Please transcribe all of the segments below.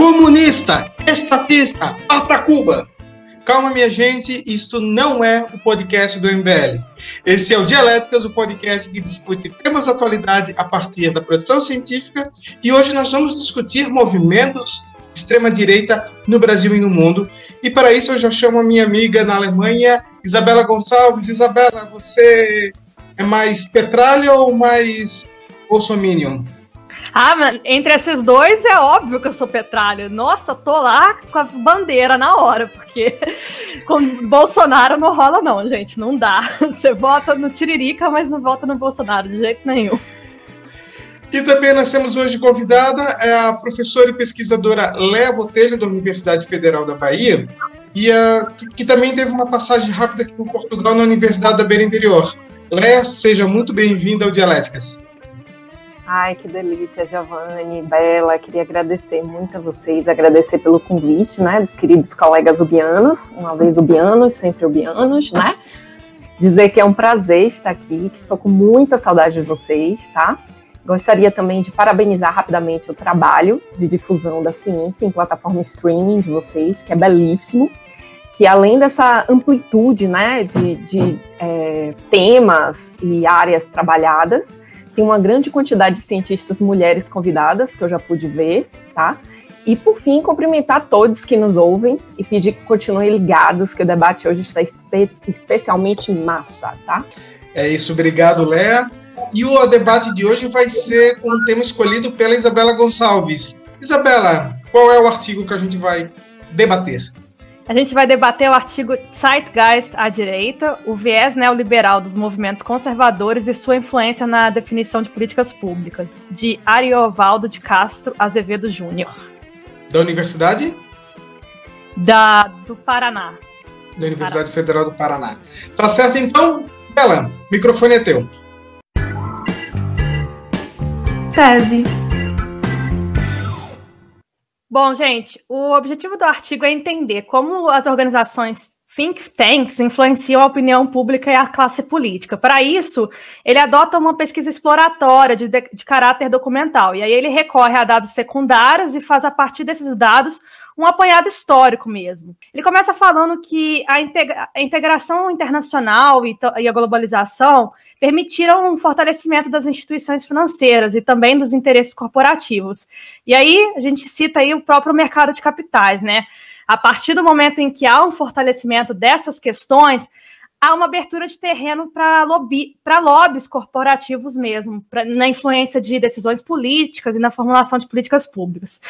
Comunista, estatista, vá para Cuba. Calma, minha gente, isto não é o podcast do MBL. Esse é o Dialéticas, o podcast que discute temas da atualidade a partir da produção científica. E hoje nós vamos discutir movimentos de extrema-direita no Brasil e no mundo. E para isso eu já chamo a minha amiga na Alemanha, Isabela Gonçalves. Isabela, você é mais petralha ou mais bolsominion? Ah, mas entre esses dois é óbvio que eu sou petralha. Nossa, tô lá com a bandeira na hora, porque com Bolsonaro não rola, não, gente. Não dá. Você vota no Tiririca, mas não vota no Bolsonaro de jeito nenhum. E também nós temos hoje convidada é a professora e pesquisadora Léa Botelho, da Universidade Federal da Bahia, e a, que, que, também teve uma passagem rápida aqui por Portugal na Universidade da Beira Interior. Léa, seja muito bem-vinda ao Dialéticas. Ai, que delícia, Giovanni, Bela. Queria agradecer muito a vocês, agradecer pelo convite, né, dos queridos colegas ubianos, uma vez ubianos, sempre ubianos, né? Dizer que é um prazer estar aqui, que estou com muita saudade de vocês, tá? Gostaria também de parabenizar rapidamente o trabalho de difusão da ciência em plataforma streaming de vocês, que é belíssimo, que além dessa amplitude, né, de, de é, temas e áreas trabalhadas, tem uma grande quantidade de cientistas mulheres convidadas, que eu já pude ver, tá? E, por fim, cumprimentar todos que nos ouvem e pedir que continuem ligados, que o debate hoje está espe especialmente massa, tá? É isso, obrigado, Léa. E o debate de hoje vai ser com um tema escolhido pela Isabela Gonçalves. Isabela, qual é o artigo que a gente vai debater? A gente vai debater o artigo Zeitgeist à direita, o viés neoliberal dos movimentos conservadores e sua influência na definição de políticas públicas, de Ariovaldo de Castro Azevedo Júnior. Da Universidade? Da, do Paraná. Da Universidade Paraná. Federal do Paraná. Tá certo então? Bela, microfone é teu. Tese. Bom, gente, o objetivo do artigo é entender como as organizações think tanks influenciam a opinião pública e a classe política. Para isso, ele adota uma pesquisa exploratória de, de, de, caráter documental, e aí ele recorre a dados secundários e faz, a partir desses dados, um apanhado histórico mesmo. Ele começa falando que a, integra a integração internacional e, e, a globalização permitiram um fortalecimento das instituições financeiras e também dos interesses corporativos. E aí a gente cita aí o próprio mercado de capitais, né? A partir do momento em que há um fortalecimento dessas questões, há uma abertura de terreno para lobbies corporativos mesmo, pra, na influência de decisões políticas e na formulação de políticas públicas.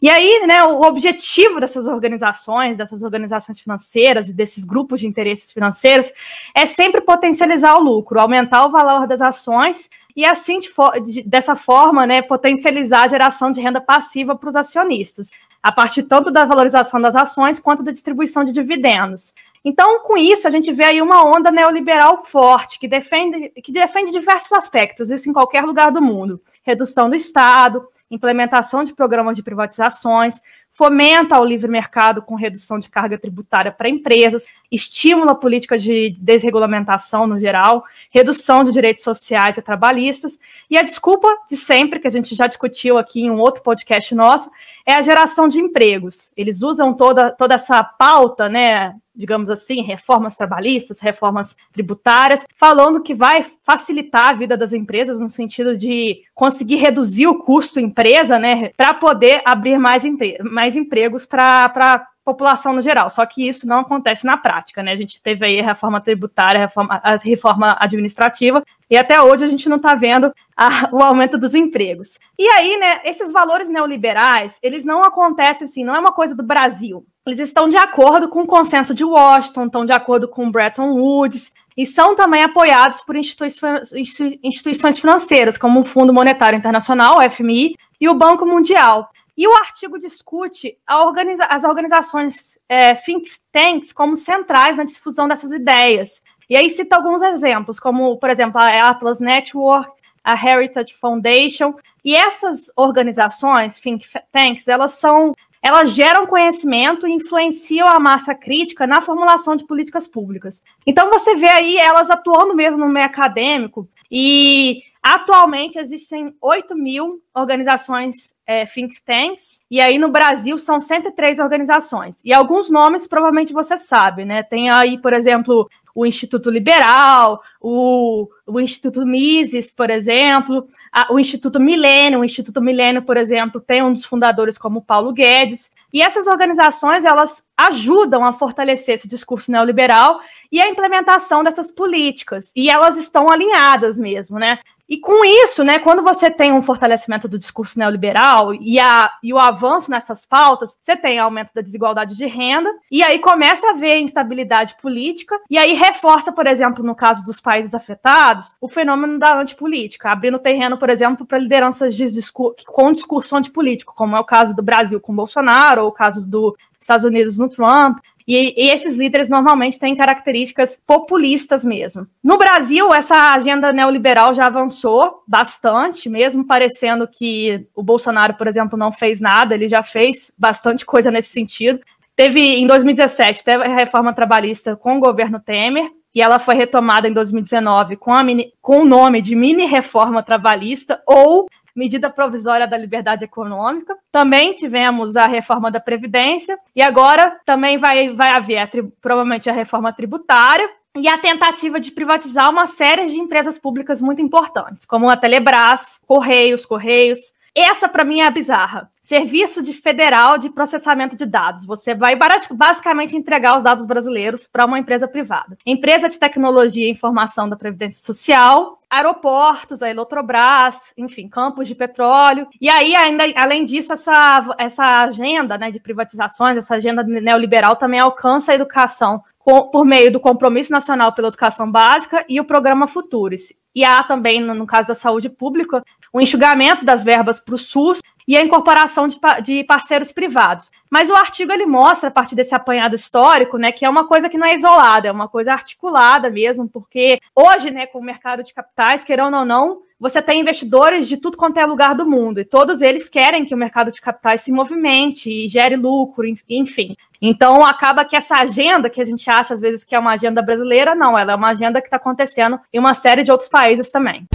E aí, né, o objetivo dessas organizações, dessas organizações financeiras e desses grupos de interesses financeiros é sempre potencializar o lucro, aumentar o valor das ações e assim, de, de, dessa forma, né, potencializar a geração de renda passiva para os acionistas, a partir tanto da valorização das ações quanto da distribuição de dividendos. Então, com isso, a gente vê aí uma onda neoliberal forte, que defende, que defende diversos aspectos, isso em qualquer lugar do mundo. Redução do Estado, implementação de programas de privatizações, fomenta ao livre mercado com redução de carga tributária para empresas, estimula a política de desregulamentação no geral, redução de direitos sociais e trabalhistas, e a desculpa de sempre, que a gente já discutiu aqui em um outro podcast nosso, é a geração de empregos. Eles usam toda, toda essa pauta, né, digamos assim, reformas trabalhistas, reformas tributárias, falando que vai facilitar a vida das empresas no sentido de conseguir reduzir o custo empresa, né, para poder abrir mais, empre mais empregos para população no geral. Só que isso não acontece na prática, né? A gente teve aí a reforma tributária, a reforma, a reforma administrativa, e até hoje a gente não está vendo a, o aumento dos empregos. E aí, né, esses valores neoliberais, eles não acontecem assim, não é uma coisa do Brasil. Eles estão de acordo com o consenso de Washington, estão de acordo com Bretton Woods, e são também apoiados por instituições, financeiras, como o Fundo Monetário Internacional, FMI, e o Banco Mundial. E o artigo discute organiza as organizações é, think tanks como centrais na difusão dessas ideias. E aí cita alguns exemplos, como, por exemplo, a Atlas Network, a Heritage Foundation. E essas organizações, think tanks, elas são elas geram conhecimento e influenciam a massa crítica na formulação de políticas públicas. Então você vê aí elas atuando mesmo no meio acadêmico e Atualmente existem 8 mil organizações é, think tanks, e aí no Brasil são 103 organizações. E alguns nomes provavelmente você sabe, né? Tem aí, por exemplo, o Instituto Liberal, o, o Instituto Mises, por exemplo, a, o Instituto Milênio. O Instituto Milênio, por exemplo, tem um dos fundadores como Paulo Guedes. E essas organizações, elas ajudam a fortalecer esse discurso neoliberal e a implementação dessas políticas. E elas estão alinhadas mesmo, né? E com isso, né, quando você tem um fortalecimento do discurso neoliberal e, a, e o avanço nessas pautas, você tem aumento da desigualdade de renda, e aí começa a haver instabilidade política, e aí reforça, por exemplo, no caso dos países afetados, o fenômeno da antipolítica, abrindo terreno, por exemplo, para lideranças de discur com discurso antipolítico, como é o caso do Brasil com Bolsonaro, ou o caso dos Estados Unidos no Trump, e, e, esses líderes normalmente têm características populistas mesmo. No Brasil, essa agenda neoliberal já avançou bastante, mesmo parecendo que o Bolsonaro, por exemplo, não fez nada, ele já fez bastante coisa nesse sentido. Teve, em 2017, teve a reforma trabalhista com o governo Temer, e ela foi retomada em 2019 com, a mini, com o nome de mini reforma trabalhista ou medida provisória da liberdade econômica. Também tivemos a reforma da Previdência, e agora também vai, vai haver a, provavelmente a reforma tributária, e a tentativa de privatizar uma série de empresas públicas muito importantes, como a Telebrás, Correios, Correios, essa, para mim, é a bizarra. Serviço de federal de processamento de dados. Você vai basicamente entregar os dados brasileiros para uma empresa privada. Empresa de tecnologia e informação da Previdência Social, aeroportos, a Eletrobras, enfim, campos de petróleo. E aí, ainda, além disso, essa, essa agenda né, de privatizações, essa agenda neoliberal também alcança a educação por meio do Compromisso Nacional pela Educação Básica e o Programa Futuris. E há também, no caso da saúde pública, o enxugamento das verbas para o SUS e a incorporação de, de, parceiros privados. Mas o artigo ele mostra, a partir desse apanhado histórico, né, que é uma coisa que não é isolada, é uma coisa articulada mesmo, porque hoje, né, com o mercado de capitais, querendo ou não, você tem investidores de tudo quanto é lugar do mundo, e todos eles querem que o mercado de capitais se movimente e gere lucro, enfim. Então, acaba que essa agenda que a gente acha às vezes que é uma agenda brasileira, não, ela é uma agenda que está acontecendo em uma série de outros países também.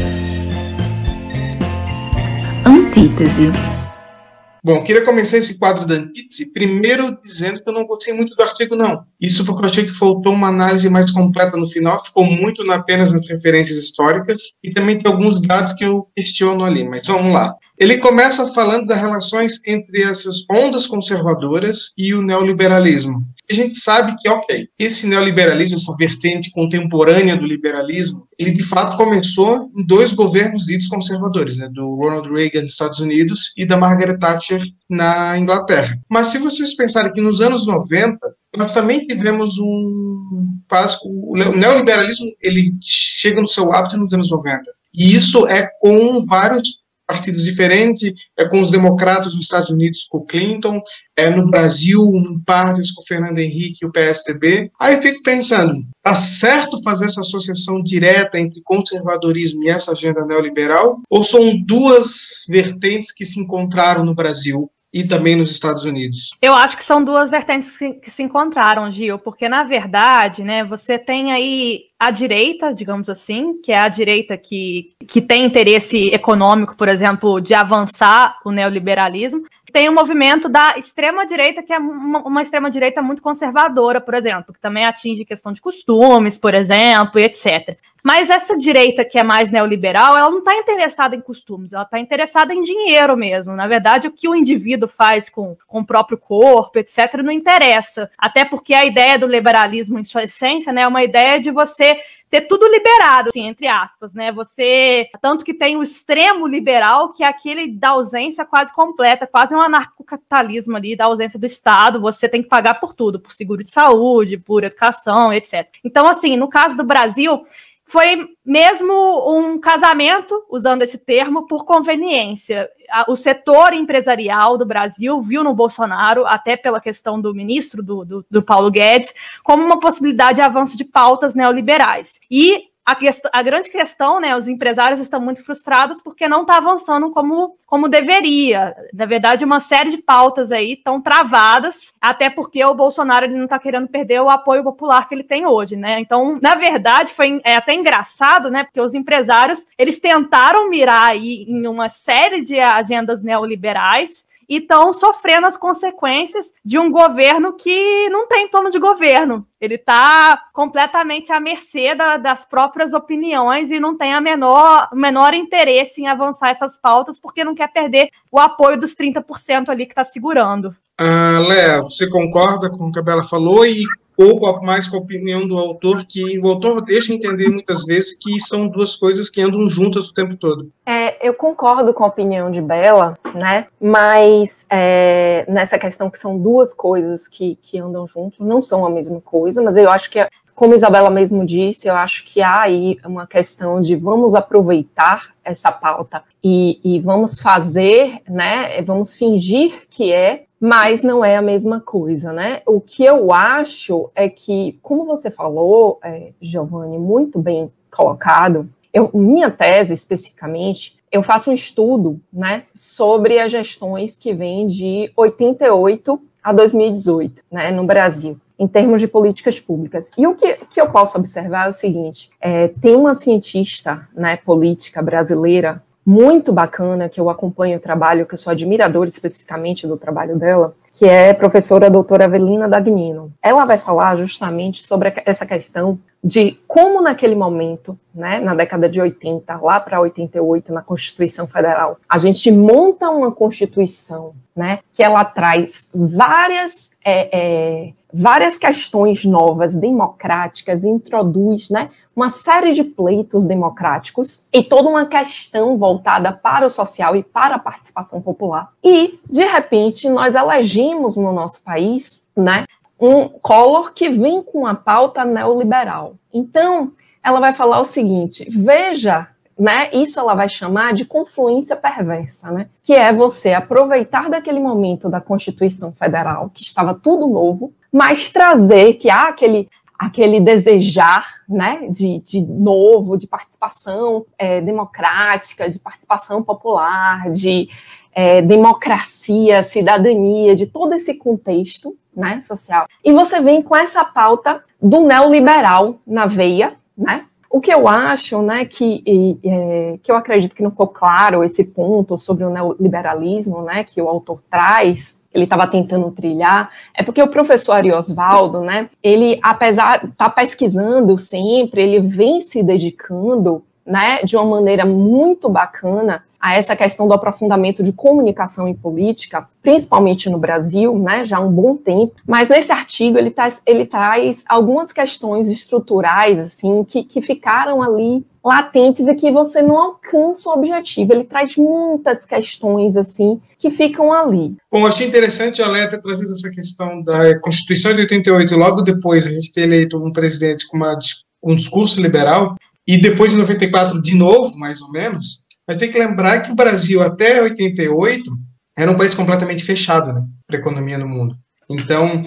Antítese. Bom, queria começar esse quadro da antítese primeiro dizendo que eu não gostei muito do artigo, não. Isso porque eu achei que faltou uma análise mais completa no final, ficou muito apenas nas referências históricas e também tem alguns dados que eu questiono ali, mas vamos lá. Ele começa falando das relações entre essas ondas conservadoras e o neoliberalismo. A gente sabe que, ok, esse neoliberalismo, essa vertente contemporânea do liberalismo, ele de fato começou em dois governos ditos conservadores, né, do Ronald Reagan nos Estados Unidos e da Margaret Thatcher na Inglaterra. Mas se vocês pensarem que nos anos 90, nós também tivemos um básico, o neoliberalismo ele chega no seu ápice nos anos 90. E isso é com vários partidos diferentes, é com os democratas nos Estados Unidos com Clinton, é no Brasil, um partes com Fernando Henrique e o PSDB. Aí eu fico pensando, tá certo fazer essa associação direta entre conservadorismo e essa agenda neoliberal? Ou são duas vertentes que se encontraram no Brasil? E também nos Estados Unidos? Eu acho que são duas vertentes que, se encontraram, Gil, porque na verdade, né, você tem aí a direita, digamos assim, que é a direita que, que tem interesse econômico, por exemplo, de avançar o neoliberalismo. Tem o um movimento da extrema-direita, que é uma, uma extrema-direita muito conservadora, por exemplo, que também atinge questão de costumes, por exemplo, e etc. Mas essa direita que é mais neoliberal, ela não está interessada em costumes, ela está interessada em dinheiro mesmo. Na verdade, o que o indivíduo faz com, com o próprio corpo, etc., não interessa. Até porque a ideia do liberalismo, em sua essência, né, é uma ideia de você ter tudo liberado, assim, entre aspas, né? Você. Tanto que tem o extremo liberal, que é aquele da ausência quase completa, quase um anarcocapitalismo ali, da ausência do Estado. Você tem que pagar por tudo, por seguro de saúde, por educação, etc. Então, assim, no caso do Brasil, foi mesmo um casamento, usando esse termo, por conveniência. O setor empresarial do Brasil viu no Bolsonaro, até pela questão do ministro, do, do, do Paulo Guedes, como uma possibilidade de avanço de pautas neoliberais. E a, a, grande questão, né, os empresários estão muito frustrados porque não está avançando como, como deveria. Na verdade, uma série de pautas aí estão travadas, até porque o Bolsonaro ele não está querendo perder o apoio popular que ele tem hoje, né? Então, na verdade, foi é até engraçado, né, porque os empresários eles tentaram mirar aí em uma série de agendas neoliberais estão sofrendo as consequências de um governo que não tem plano de governo. Ele está completamente à mercê da, das próprias opiniões e não tem a menor, menor interesse em avançar essas pautas porque não quer perder o apoio dos 30% ali que está segurando. Ah, Léa, você concorda com o que a Bela falou e ou mais com a opinião do autor, que o autor deixa entender muitas vezes que são duas coisas que andam juntas o tempo todo. É, eu concordo com a opinião de Bela, né? Mas é, nessa questão que são duas coisas que, que andam juntas, não são a mesma coisa, mas eu acho que, como Isabela mesmo disse, eu acho que há aí uma questão de vamos aproveitar essa pauta e, e vamos fazer, né? Vamos fingir que é mas não é a mesma coisa, né? O que eu acho é que, como você falou, é, Giovanni, muito bem colocado, eu, minha tese especificamente, eu faço um estudo, né, sobre as gestões que vêm de 88 a 2018, né, no Brasil em termos de políticas públicas. E o que, que eu posso observar é o seguinte: é, tem uma cientista né, política brasileira muito bacana, que eu acompanho o trabalho, que eu sou admiradora especificamente do trabalho dela, que é a professora doutora Avelina Dagnino. Ela vai falar justamente sobre essa questão de como naquele momento, né, na década de 80, lá para 88, na Constituição Federal, a gente monta uma Constituição, né, que ela traz várias é, é, várias questões novas, democráticas, introduz né, uma série de pleitos democráticos e toda uma questão voltada para o social e para a participação popular. E, de repente, nós elegimos no nosso país né, um Collor que vem com a pauta neoliberal. Então, ela vai falar o seguinte: veja né? Isso ela vai chamar de confluência perversa, né? Que é você aproveitar daquele momento da Constituição Federal, que estava tudo novo, mas trazer que há aquele aquele desejar, né, de, de novo, de participação é, democrática, de participação popular, de é, democracia, cidadania, de todo esse contexto, né, social. E você vem com essa pauta do neoliberal na veia, né, o que eu acho, né, que, e, é, que eu acredito que não ficou claro esse ponto sobre o neoliberalismo, né, que o autor traz, ele estava tentando trilhar, é porque o professor Ariosvaldo, né, ele, apesar de estar tá pesquisando sempre, ele vem se dedicando, né, de uma maneira muito bacana a essa questão do aprofundamento de comunicação e política, principalmente no Brasil, né, já há um bom tempo. Mas nesse artigo ele, traz, ele traz algumas questões estruturais, assim, que, que ficaram ali latentes e que você não alcança o objetivo. Ele traz muitas questões, assim, que ficam ali. Bom, achei interessante a Léa ter trazido essa questão da Constituição de 88 e logo depois a gente ter eleito um presidente com uma, um discurso liberal, e depois de 94 de novo, mais ou menos, mas tem que lembrar que o Brasil, até 88, era um país completamente fechado né, para a economia no mundo. Então,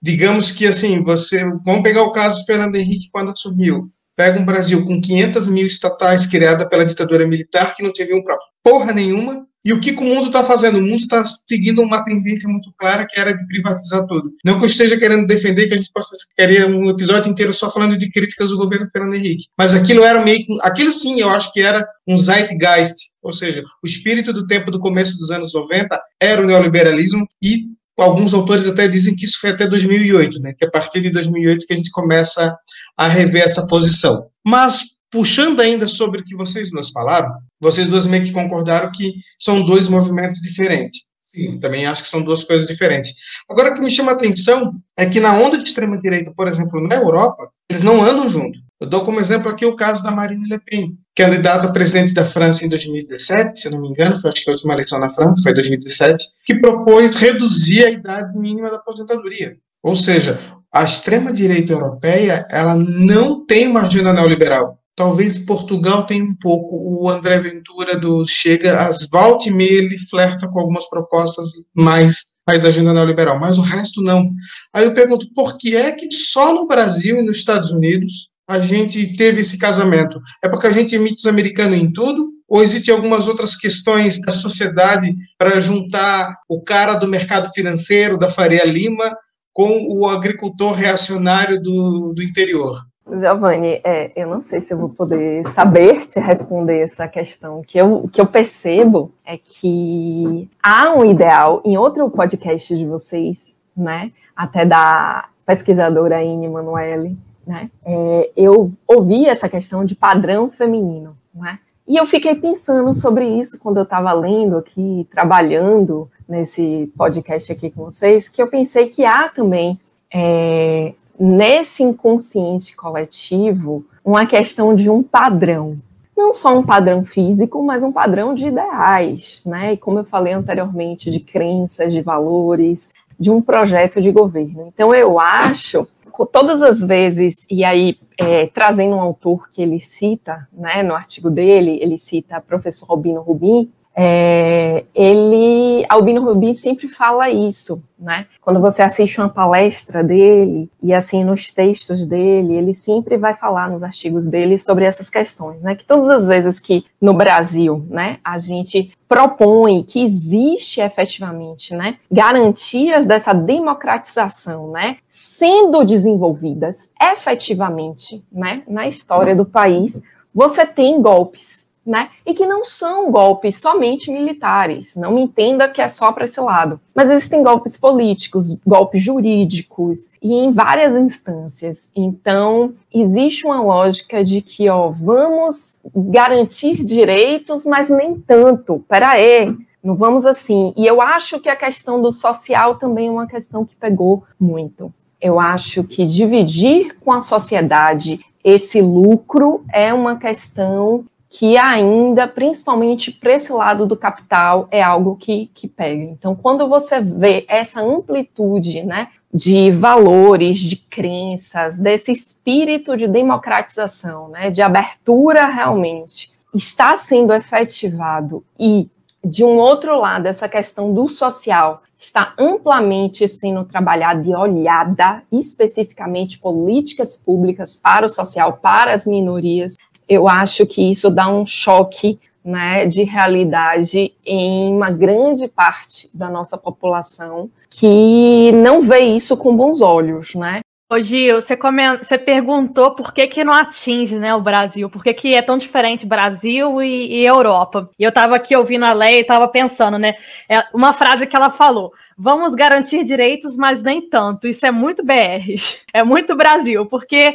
digamos que assim, você. Vamos pegar o caso do Fernando Henrique quando assumiu. Pega um Brasil com 500 mil estatais criada pela ditadura militar que não teve um próprio porra nenhuma e o que, o mundo está fazendo? O mundo está seguindo uma tendência muito clara que era de privatizar tudo. Não que eu esteja querendo defender que a gente possa querer um episódio inteiro só falando de críticas do governo Fernando Henrique. Mas aquilo era meio. Aquilo sim, eu acho que era um zeitgeist. Ou seja, o espírito do tempo do começo dos anos 90 era o neoliberalismo e alguns autores até dizem que isso foi até 2008, né? Que é a partir de 2008 que a gente começa a rever essa posição. Mas puxando ainda sobre o que vocês duas falaram, vocês duas meio que concordaram que são dois movimentos diferentes. Sim, também acho que são duas coisas diferentes. Agora, o que me chama a atenção é que na onda de extrema-direita, por exemplo, na Europa, eles não andam junto. Eu dou como exemplo aqui o caso da Marine Le Pen, candidata a presidente da França em 2017, se não me engano, foi acho que a última eleição na França, foi 2017, que propôs reduzir a idade mínima da aposentadoria. Ou seja, a extrema-direita europeia, ela não tem uma agenda neoliberal. Talvez Portugal tenha um pouco. O André Ventura do Chega, às volta e meia, ele flerta com algumas propostas mais, mais da agenda neoliberal, mas o resto não. Aí eu pergunto, por que é que só no Brasil e nos Estados Unidos a gente teve esse casamento? É porque a gente imita os americanos em tudo? Ou existem algumas outras questões da sociedade para juntar o cara do mercado financeiro, da Faria Lima, com o agricultor reacionário do, do interior? Giovanni, é, eu não sei se eu vou poder saber te responder essa questão. O que eu, que eu percebo é que há um ideal em outro podcast de vocês, né? Até da pesquisadora Ine Manuele, né? É, eu ouvi essa questão de padrão feminino, né? E eu fiquei pensando sobre isso quando eu estava lendo aqui, trabalhando nesse podcast aqui com vocês, que eu pensei que há também é, nesse inconsciente coletivo uma questão de um padrão. Não só um padrão físico, mas um padrão de ideais, né? E como eu falei anteriormente, de crenças, de valores, de um projeto de governo. Então, eu acho, todas as vezes, e aí é, trazendo um autor que ele cita, né, no artigo dele, ele cita o professor Robino Rubin, é, ele, Albino Rubin sempre fala isso, né? Quando você assiste uma palestra dele e assim nos textos dele, ele sempre vai falar nos artigos dele sobre essas questões, né? Que todas as vezes que no Brasil, né, a gente propõe que existe efetivamente, né, garantias dessa democratização, né, sendo desenvolvidas efetivamente, né, na história do país, você tem golpes né? E que não são golpes somente militares. Não me entenda que é só para esse lado. Mas existem golpes políticos, golpes jurídicos e em várias instâncias. Então, existe uma lógica de que, ó, vamos garantir direitos, mas nem tanto. Peraí, não vamos assim. E eu acho que a questão do social também é uma questão que pegou muito. Eu acho que dividir com a sociedade esse lucro é uma questão que ainda, principalmente para esse lado do capital, é algo que, que pega. Então, quando você vê essa amplitude né, de valores, de crenças, desse espírito de democratização, né, de abertura realmente, está sendo efetivado e, de um outro lado, essa questão do social está amplamente sendo trabalhada e olhada especificamente políticas públicas para o social, para as minorias, eu acho que isso dá um choque né, de realidade em uma grande parte da nossa população que não vê isso com bons olhos, né? Ô Gil, você, você perguntou por que, que não atinge né, o Brasil, por que, que é tão diferente Brasil e, e Europa. E eu estava aqui ouvindo a lei e estava pensando, né? É uma frase que ela falou: vamos garantir direitos, mas nem tanto. Isso é muito BR, é muito Brasil, porque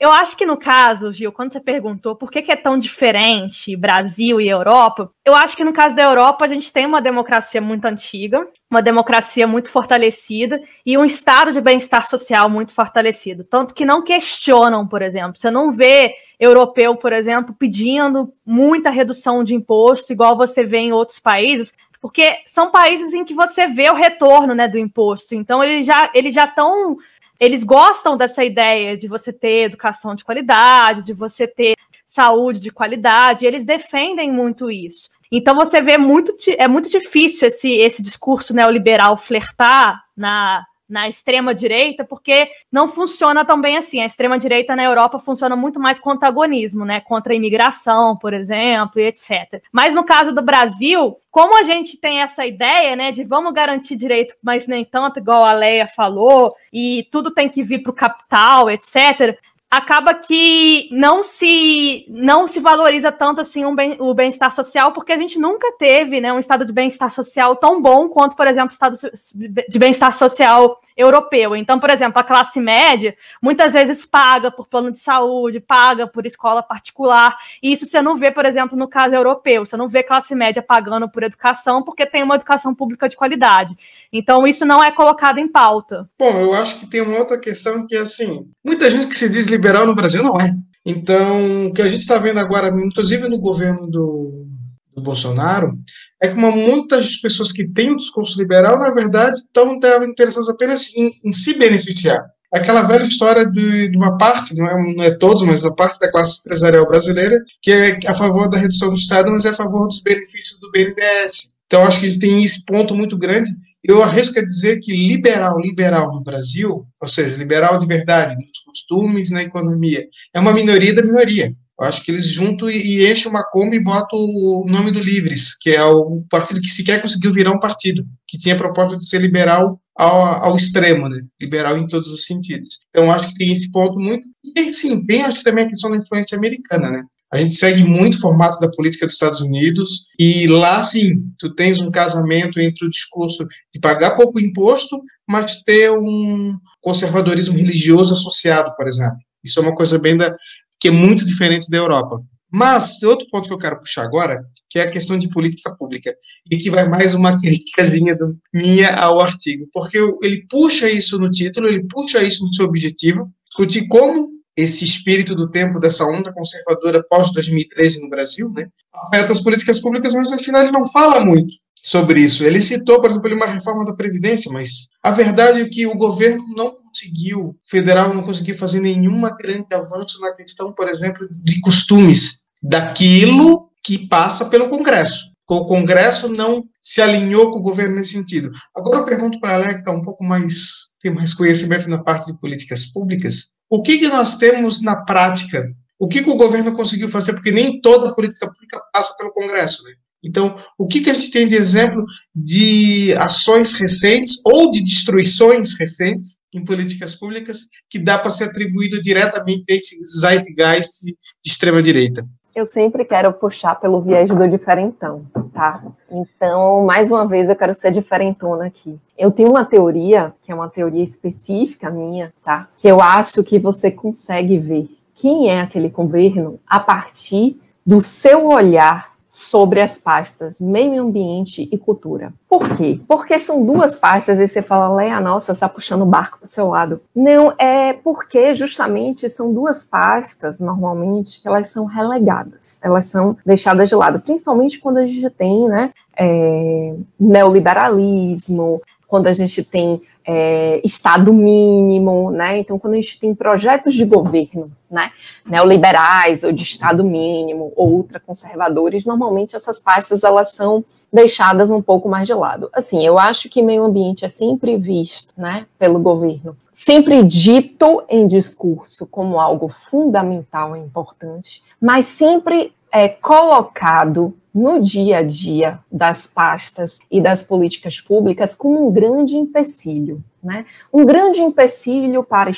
eu acho que no caso, Gil, quando você perguntou por que, que, é tão diferente Brasil e Europa, eu acho que no caso da Europa a gente tem uma democracia muito antiga, uma democracia muito fortalecida e um estado de bem-estar social muito fortalecido. Tanto que não questionam, por exemplo. Você não vê europeu, por exemplo, pedindo muita redução de imposto, igual você vê em outros países, porque são países em que você vê o retorno né, do imposto. Então, eles já eles já estão eles gostam dessa ideia de você ter educação de qualidade, de você ter saúde de qualidade, eles defendem muito isso. Então você vê muito é muito difícil esse, esse discurso neoliberal flertar na na extrema direita, porque não funciona tão bem assim. A extrema direita na Europa funciona muito mais com antagonismo, né? Contra a imigração, por exemplo, e etc. Mas no caso do Brasil, como a gente tem essa ideia, né, de vamos garantir direito, mas nem tanto, igual a Leia falou, e tudo tem que vir para o capital, etc acaba que não se não se valoriza tanto assim um bem, o bem-estar social, porque a gente nunca teve né, um estado de bem-estar social tão bom quanto, por exemplo, o estado de bem-estar social europeu. Então, por exemplo, a classe média muitas vezes paga por plano de saúde, paga por escola particular, e isso você não vê, por exemplo, no caso europeu. Você não vê classe média pagando por educação porque tem uma educação pública de qualidade. Então, isso não é colocado em pauta. Bom, eu acho que tem uma outra questão que é assim, muita gente que se diz liberal no Brasil não é. Então, o que a gente está vendo agora, inclusive no governo do, do Bolsonaro, é uma, muitas pessoas que têm discurso liberal, na verdade, estão interessadas apenas em, em se beneficiar. Aquela velha história de, de uma parte, não é, não é todos, mas uma parte da classe empresarial brasileira, que é a favor da redução do Estado, mas é a favor dos benefícios do BNDES. Então, acho que tem esse ponto muito grande eu arrisco a dizer que liberal, liberal no Brasil, ou seja, liberal de verdade nos costumes, na economia, é uma minoria da minoria. Acho que eles juntam e enchem uma Kombi e botam o nome do Livres, que é o partido que sequer conseguiu virar um partido, que tinha a proposta de ser liberal ao, ao extremo, né? liberal em todos os sentidos. Então, acho que tem esse ponto muito. E, sim, tem acho que também a questão da influência americana, né? A gente segue muito formatos da política dos Estados Unidos e lá sim, tu tens um casamento entre o discurso de pagar pouco imposto, mas ter um conservadorismo religioso associado, por exemplo. Isso é uma coisa bem da que é muito diferente da Europa. Mas outro ponto que eu quero puxar agora, que é a questão de política pública, e que vai mais uma críticazinha minha ao artigo, porque ele puxa isso no título, ele puxa isso no seu objetivo, discutir como esse espírito do tempo dessa onda conservadora pós-2013 no Brasil, né, afeta as políticas públicas, mas afinal ele não fala muito sobre isso. Ele citou, por exemplo, uma reforma da Previdência, mas a verdade é que o governo não conseguiu, o federal não conseguiu fazer nenhuma grande avanço na questão, por exemplo, de costumes, daquilo que passa pelo Congresso. O Congresso não se alinhou com o governo nesse sentido. Agora eu pergunto para a Alex, que um pouco mais, tem mais conhecimento na parte de políticas públicas, o que, que nós temos na prática? O que, que o governo conseguiu fazer? Porque nem toda política pública passa pelo Congresso. Né? Então, o que, que a gente tem de exemplo de ações recentes ou de destruições recentes em políticas públicas que dá para ser atribuído diretamente a esse zeitgeist de extrema-direita? Eu sempre quero puxar pelo viés do diferentão, tá? Então, mais uma vez, eu quero ser diferentona aqui. Eu tenho uma teoria, que é uma teoria específica minha, tá? Que eu acho que você consegue ver quem é aquele governo a partir do seu olhar sobre as pastas meio ambiente e cultura. Por quê? Porque são duas pastas e você fala, Leia, nossa, está puxando o barco para o seu lado. Não, é porque justamente são duas pastas, normalmente, que elas são relegadas, elas são deixadas de lado, principalmente quando a gente tem, né, é, neoliberalismo, quando a gente tem é, Estado mínimo, né? Então, quando a gente tem projetos de governo, né, neoliberais ou de Estado mínimo ou ultraconservadores, normalmente essas pastas elas são deixadas um pouco mais de lado. Assim, eu acho que meio ambiente é sempre visto, né, pelo governo, sempre dito em discurso como algo fundamental e importante, mas sempre é colocado no dia a dia das pastas e das políticas públicas como um grande empecilho, né? Um grande empecilho para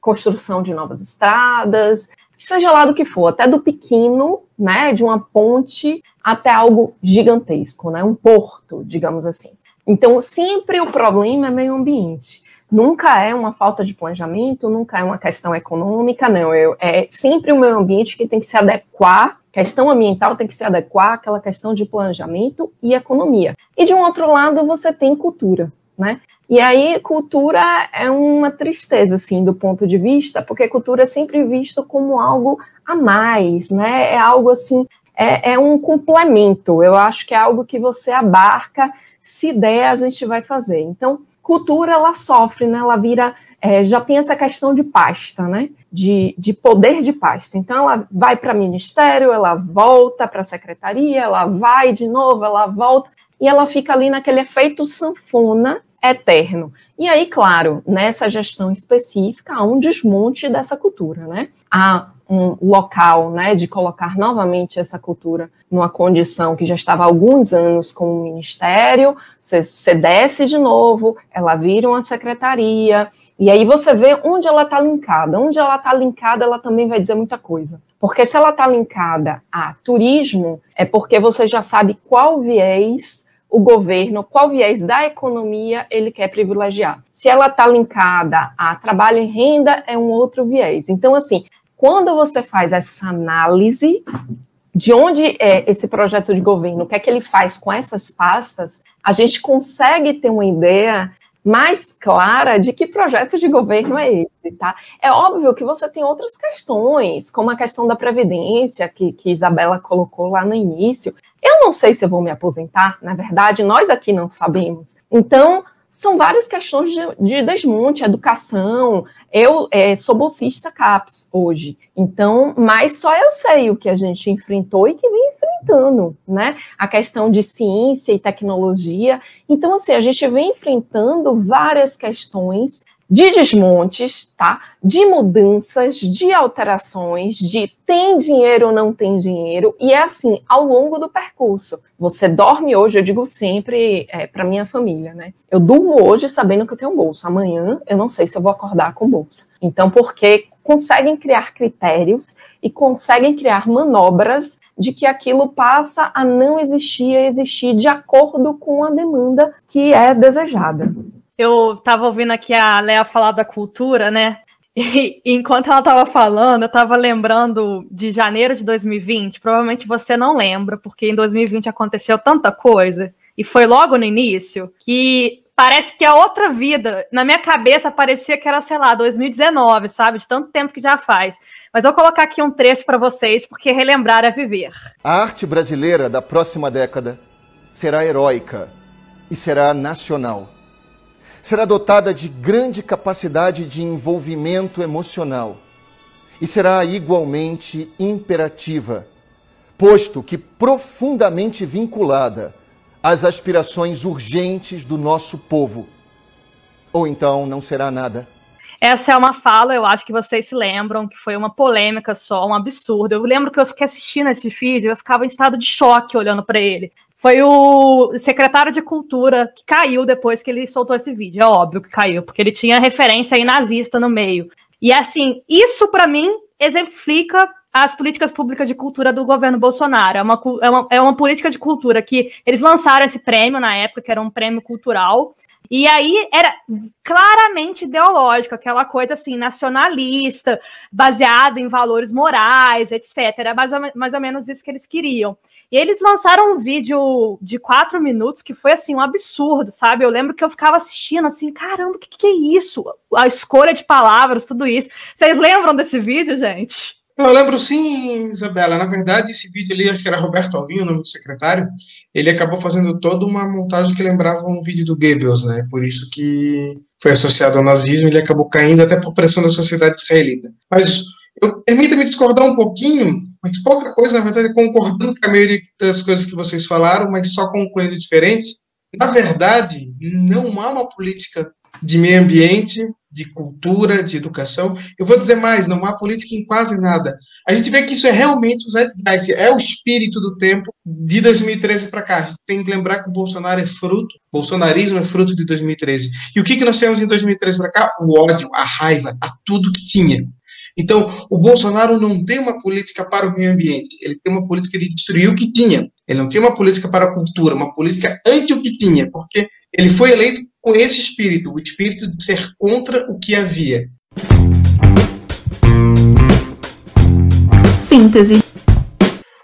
construção de novas estradas, seja lá do que for, até do pequeno, né, de uma ponte até algo gigantesco, né, um porto, digamos assim. Então, sempre o problema é meio ambiente. Nunca é uma falta de planejamento, nunca é uma questão econômica, não. É sempre o meio ambiente que tem que se adequar questão ambiental tem que se adequar àquela questão de planejamento e economia. E de um outro lado, você tem cultura, né? E aí, cultura é uma tristeza, assim, do ponto de vista, porque cultura é sempre visto como algo a mais, né? É algo assim, é, é um complemento. Eu acho que é algo que você abarca, se der, a gente vai fazer. Então, cultura, ela sofre, né? Ela vira é, já tem essa questão de pasta, né? De, de poder de pasta. Então, ela vai para ministério, ela volta para a secretaria, ela vai de novo, ela volta, e ela fica ali naquele efeito sanfona eterno. E aí, claro, nessa gestão específica, há um desmonte dessa cultura, né? Há um local, né, de colocar novamente essa cultura numa condição que já estava há alguns anos com o ministério, você desce de novo, ela vira uma secretaria, e aí você vê onde ela está linkada. Onde ela está linkada, ela também vai dizer muita coisa. Porque se ela está linkada a turismo, é porque você já sabe qual viés o governo, qual viés da economia ele quer privilegiar. Se ela está linkada a trabalho em renda, é um outro viés. Então, assim, quando você faz essa análise de onde é esse projeto de governo, o que é que ele faz com essas pastas, a gente consegue ter uma ideia mais clara de que projeto de governo é esse, tá? É óbvio que você tem outras questões, como a questão da previdência, que, que Isabela colocou lá no início. Eu não sei se eu vou me aposentar, na verdade, nós aqui não sabemos. Então, são várias questões de, de desmonte, educação. Eu é, sou bolsista CAPES hoje, então, mas só eu sei o que a gente enfrentou e que vem enfrentando enfrentando, né? A questão de ciência e tecnologia. Então, assim, a gente vem enfrentando várias questões de desmontes, tá? De mudanças, de alterações, de tem dinheiro ou não tem dinheiro, e é assim ao longo do percurso. Você dorme hoje, eu digo sempre é, para minha família, né? Eu durmo hoje sabendo que eu tenho bolsa. Amanhã eu não sei se eu vou acordar com bolsa. Então, porque conseguem criar critérios e conseguem criar manobras de que aquilo passa a não existir, a existir de acordo com a demanda que é desejada eu estava ouvindo aqui a Léa falar da cultura, né? E enquanto ela estava falando, eu estava lembrando de janeiro de 2020. Provavelmente você não lembra, porque em 2020 aconteceu tanta coisa e foi logo no início que parece que é outra vida. Na minha cabeça parecia que era, sei lá, 2019, sabe? De tanto tempo que já faz. Mas vou colocar aqui um trecho para vocês, porque relembrar é viver. A arte brasileira da próxima década será heróica e será nacional será dotada de grande capacidade de envolvimento emocional e será igualmente imperativa, posto que profundamente vinculada às aspirações urgentes do nosso povo. Ou então não será nada. Essa é uma fala, eu acho que vocês se lembram, que foi uma polêmica só, um absurdo. Eu lembro que eu fiquei assistindo esse vídeo, eu ficava em estado de choque olhando para ele foi o secretário de Cultura que caiu depois que ele soltou esse vídeo. É óbvio que caiu, porque ele tinha referência aí nazista no meio. E assim, isso para mim exemplifica as políticas públicas de cultura do governo Bolsonaro. É uma, é, uma, é uma política de cultura que eles lançaram esse prêmio na época, que era um prêmio cultural, e aí era claramente ideológico, aquela coisa assim, nacionalista, baseada em valores morais, etc. Era mais ou, mais ou menos isso que eles queriam. E eles lançaram um vídeo de quatro minutos que foi assim um absurdo, sabe? Eu lembro que eu ficava assistindo assim, caramba, o que, que é isso? A escolha de palavras, tudo isso. Vocês lembram desse vídeo, gente? Eu lembro sim, Isabela. Na verdade, esse vídeo ali, acho que era Roberto Alvinho, o nome do secretário, ele acabou fazendo toda uma montagem que lembrava um vídeo do Goebbels, né? Por isso que foi associado ao nazismo, ele acabou caindo até por pressão da sociedade israelita. Mas permita-me discordar um pouquinho mas pouca coisa, na verdade, concordando com a maioria das coisas que vocês falaram, mas só concluindo diferente. Na verdade, não há uma política de meio ambiente, de cultura, de educação. Eu vou dizer mais, não há política em quase nada. A gente vê que isso é realmente o é o espírito do tempo de 2013 para cá. A gente tem que lembrar que o Bolsonaro é fruto, o bolsonarismo é fruto de 2013. E o que, que nós temos em 2013 para cá? O ódio, a raiva, a tudo que tinha. Então, o Bolsonaro não tem uma política para o meio ambiente, ele tem uma política de destruir o que tinha. Ele não tem uma política para a cultura, uma política anti o que tinha, porque ele foi eleito com esse espírito, o espírito de ser contra o que havia. Síntese.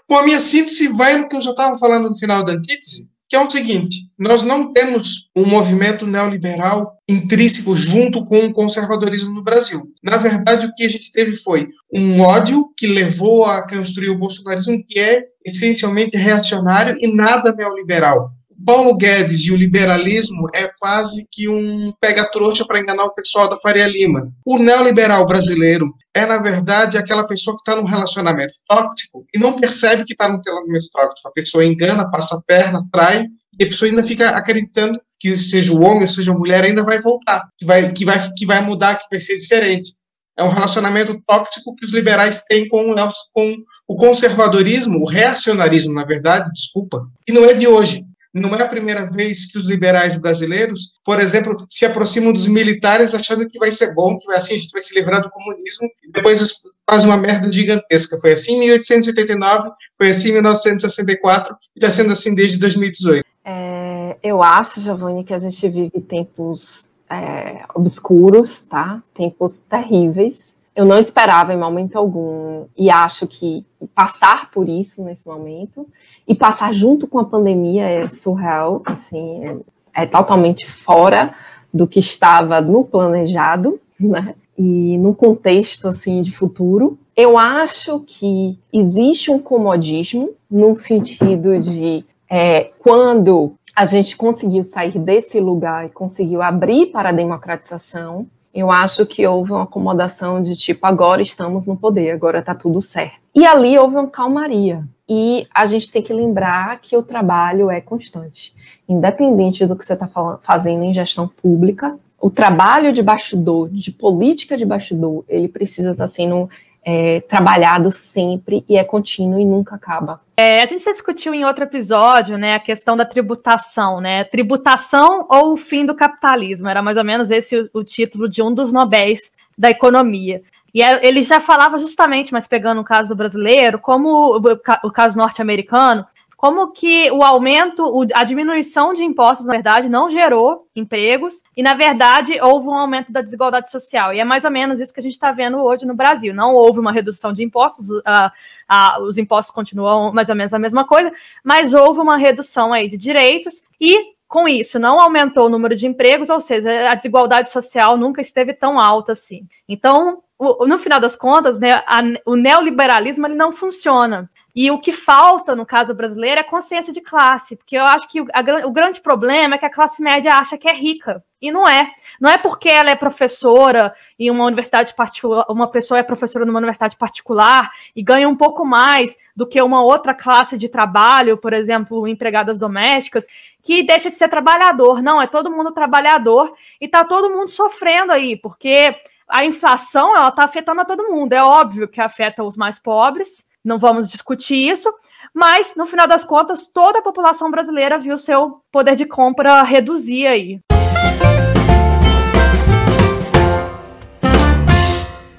Bom, a minha síntese vai no que eu já estava falando no final da antítese, que é o seguinte: nós não temos um movimento neoliberal intrínseco junto com o conservadorismo no Brasil. Na verdade, o que a gente teve foi um ódio que levou a construir o bolsonarismo, que é essencialmente reacionário e nada neoliberal. Paulo Guedes e o liberalismo é quase que um pega-trouxa para enganar o pessoal da Faria Lima. O neoliberal brasileiro é, na verdade, aquela pessoa que está num relacionamento tóxico e não percebe que está num relacionamento tóxico. A pessoa engana, passa a perna, trai, e a pessoa ainda fica acreditando que seja o homem ou seja a mulher ainda vai voltar, que vai, que vai, que vai mudar, que vai ser diferente. É um relacionamento tóxico que os liberais têm com, com o conservadorismo, o reacionarismo, na verdade, desculpa, e não é de hoje. Não é a primeira vez que os liberais brasileiros, por exemplo, se aproximam dos militares achando que vai ser bom, que assim a gente vai se livrar do comunismo, e depois faz uma merda gigantesca. Foi assim em 1889, foi assim em 1964 e está sendo assim desde 2018. É, eu acho, Giovanni, que a gente vive tempos é, obscuros, tá? Tempos terríveis. Eu não esperava em momento algum e acho que passar por isso nesse momento e passar junto com a pandemia é surreal, assim, é, é totalmente fora do que estava no planejado, né? E no contexto assim de futuro, eu acho que existe um comodismo no sentido de é, quando a gente conseguiu sair desse lugar e conseguiu abrir para a democratização, eu acho que houve uma acomodação de tipo, agora estamos no poder, agora está tudo certo. E ali houve uma calmaria, e a gente tem que lembrar que o trabalho é constante. Independente do que você está fazendo em gestão pública, o trabalho de bastidor, de política de bastidor, ele precisa estar tá sendo é, trabalhado sempre e é contínuo e nunca acaba. É, a gente já discutiu em outro episódio, né, a questão da tributação, né, tributação ou o fim do capitalismo, era mais ou menos esse o, o título de um dos Nobéis da economia. E ele já falava justamente, mas pegando o caso brasileiro, como o, o caso norte-americano, como que o aumento, a diminuição de impostos, na verdade, não gerou empregos e, na verdade, houve um aumento da desigualdade social. E é mais ou menos isso que a gente está vendo hoje no Brasil. Não houve uma redução de impostos, uh, uh, os impostos continuam mais ou menos a mesma coisa, mas houve uma redução aí de direitos e com isso, não aumentou o número de empregos, ou seja, a desigualdade social nunca esteve tão alta assim. Então, no final das contas, né, a, o neoliberalismo ele não funciona. E o que falta, no caso brasileiro, é consciência de classe, porque eu acho que a, o grande problema é que a classe média acha que é rica, e não é. Não é porque ela é professora em uma universidade particular, uma pessoa é professora numa universidade particular e ganha um pouco mais do que uma outra classe de trabalho, por exemplo, empregadas domésticas, que deixa de ser trabalhador. Não, é todo mundo trabalhador e está todo mundo sofrendo aí, porque a inflação ela está afetando a todo mundo. É óbvio que afeta os mais pobres, não vamos discutir isso, mas no final das contas, toda a população brasileira viu seu poder de compra reduzir aí.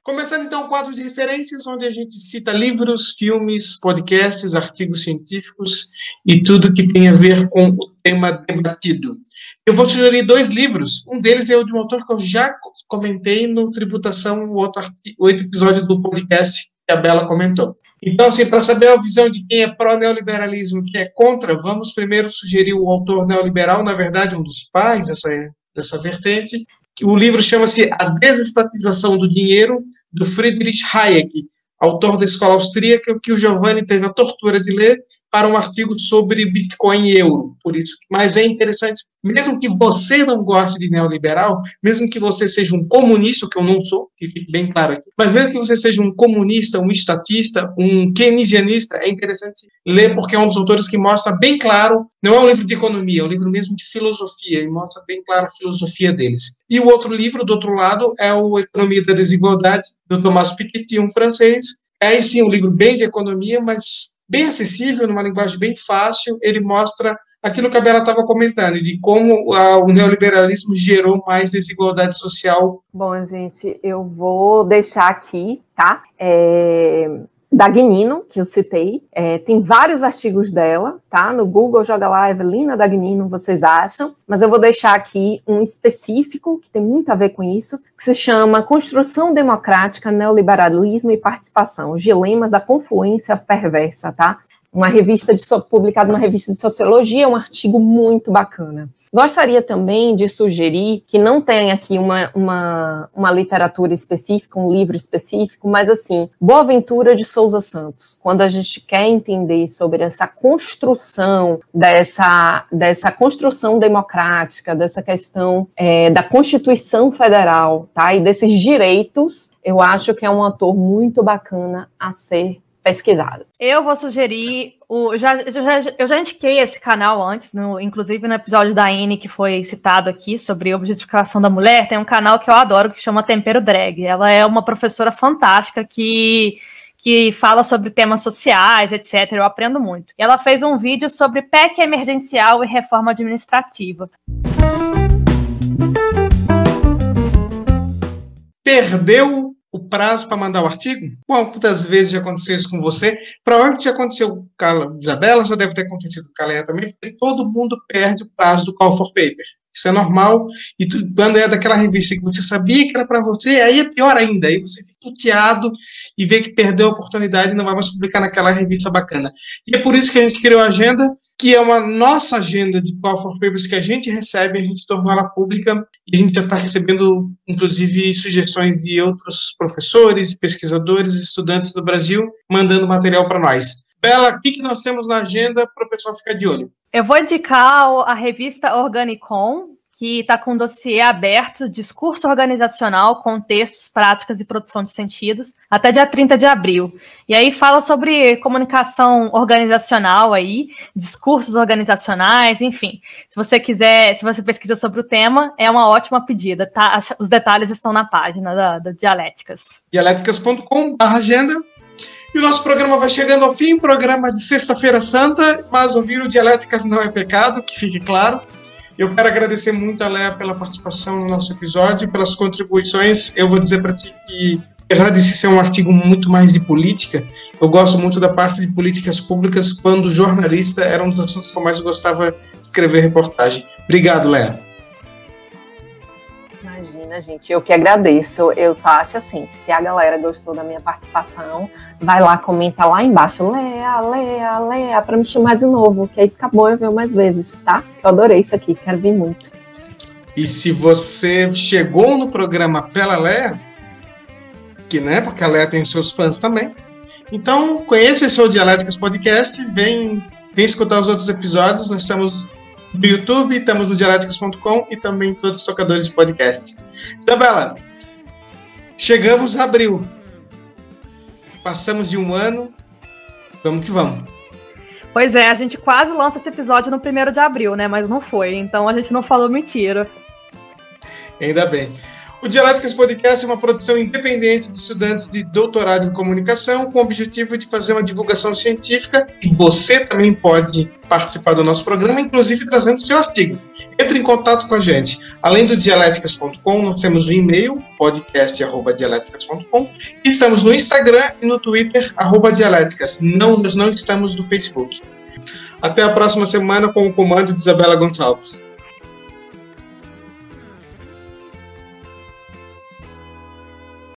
Começando então o quadro de referências, onde a gente cita livros, filmes, podcasts, artigos científicos e tudo que tem a ver com o tema debatido. Eu vou sugerir dois livros. Um deles é o de um autor que eu já comentei no Tributação, o outro, outro episódio do podcast que a Bela comentou. Então, assim, para saber a visão de quem é pró-neoliberalismo e quem é contra, vamos primeiro sugerir o autor neoliberal, na verdade, um dos pais dessa, dessa vertente. O livro chama-se A Desestatização do Dinheiro, do Friedrich Hayek, autor da escola austríaca, que o Giovanni teve a tortura de ler, para um artigo sobre Bitcoin e euro, por isso. Mas é interessante, mesmo que você não goste de neoliberal, mesmo que você seja um comunista, que eu não sou, que fique bem claro aqui, mas mesmo que você seja um comunista, um estatista, um keynesianista, é interessante ler porque é um dos autores que mostra bem claro, não é um livro de economia, é um livro mesmo de filosofia, e mostra bem claro a filosofia deles. E o outro livro, do outro lado, é o Economia da Desigualdade, do Thomas Piketty, um francês, é sim um livro bem de economia, mas bem acessível, numa linguagem bem fácil, ele mostra aquilo que a Bela estava comentando, de como a, o neoliberalismo gerou mais desigualdade social. Bom, gente, eu vou deixar aqui, tá? É, Dagnino, que eu citei. É, tem vários artigos dela, tá? No Google, joga lá Evelina Dagnino, vocês acham. Mas eu vou deixar aqui um específico, que tem muito a ver com isso, que se chama Construção Democrática, Neoliberalismo e Participação, os dilemas da confluência perversa, tá? Uma revista de, publicado numa revista de sociologia, um artigo muito bacana. Gostaria também de sugerir que não tem aqui uma, uma, uma literatura específica, um livro específico, mas assim, Boaventura de Souza Santos. Quando a gente quer entender sobre essa construção, dessa, dessa construção democrática, dessa questão é, da Constituição Federal, tá? E desses direitos, eu acho que é um ator muito bacana a ser pesquisado. Eu vou sugerir o, já, eu, já, eu já indiquei esse canal antes, no, inclusive no episódio da Ine que foi citado aqui sobre objetificação da mulher. Tem um canal que eu adoro que chama Tempero Drag. Ela é uma professora fantástica que que fala sobre temas sociais, etc. Eu aprendo muito. E ela fez um vídeo sobre PEC emergencial e reforma administrativa. Perdeu o prazo para mandar o artigo? Quantas vezes já aconteceu isso com você? Provavelmente já aconteceu com a Isabela, já deve ter acontecido com a Leia também. Todo mundo perde o prazo do call for paper. Isso é normal. E tu, quando é daquela revista que você sabia que era para você, aí é pior ainda. Aí você fica puteado e vê que perdeu a oportunidade e não vai mais publicar naquela revista bacana. E é por isso que a gente criou a agenda que é uma nossa agenda de Call for Papers que a gente recebe, a gente tornou ela pública e a gente já está recebendo, inclusive, sugestões de outros professores, pesquisadores, estudantes do Brasil, mandando material para nós. Bela, o que, que nós temos na agenda para o pessoal ficar de olho? Eu vou indicar a revista Organicon, que está com um dossiê aberto, discurso organizacional, contextos, práticas e produção de sentidos, até dia 30 de abril. E aí fala sobre comunicação organizacional aí, discursos organizacionais, enfim. Se você quiser, se você pesquisa sobre o tema, é uma ótima pedida, tá? Os detalhes estão na página da, da Dialéticas. dialéticas.com/agenda. E o nosso programa vai chegando ao fim, programa de Sexta-feira Santa, mas ouvir o Dialéticas não é pecado, que fique claro. Eu quero agradecer muito a Léa pela participação no nosso episódio, pelas contribuições. Eu vou dizer para ti que, apesar de ser um artigo muito mais de política, eu gosto muito da parte de políticas públicas quando jornalista era um dos assuntos que eu mais gostava de escrever reportagem. Obrigado, Léa. Imagina, gente, eu que agradeço. Eu só acho assim, se a galera gostou da minha participação, vai lá, comenta lá embaixo, Lea, Lea, Lea, para me chamar de novo, que aí fica bom eu ver mais vezes, tá? Eu adorei isso aqui, quero vir muito. E se você chegou no programa pela Lea, que né, porque a Lea tem seus fãs também, então conheça esse o Dialéticas Podcast, vem, vem escutar os outros episódios, nós estamos no YouTube, estamos no dialéticas.com e também em todos os tocadores de podcast. Isabela, chegamos a abril. Passamos de um ano. Vamos que vamos. Pois é, a gente quase lança esse episódio no primeiro de abril, né? Mas não foi. Então a gente não falou mentira. Ainda bem. O Dialéticas Podcast é uma produção independente de estudantes de doutorado em comunicação com o objetivo de fazer uma divulgação científica e você também pode participar do nosso programa, inclusive trazendo seu artigo. Entre em contato com a gente. Além do dialéticas.com, nós temos o um e-mail, podcast.dialéticas.com, e estamos no Instagram e no Twitter, arroba dialéticas. Não, nós não estamos no Facebook. Até a próxima semana com o comando de Isabela Gonçalves.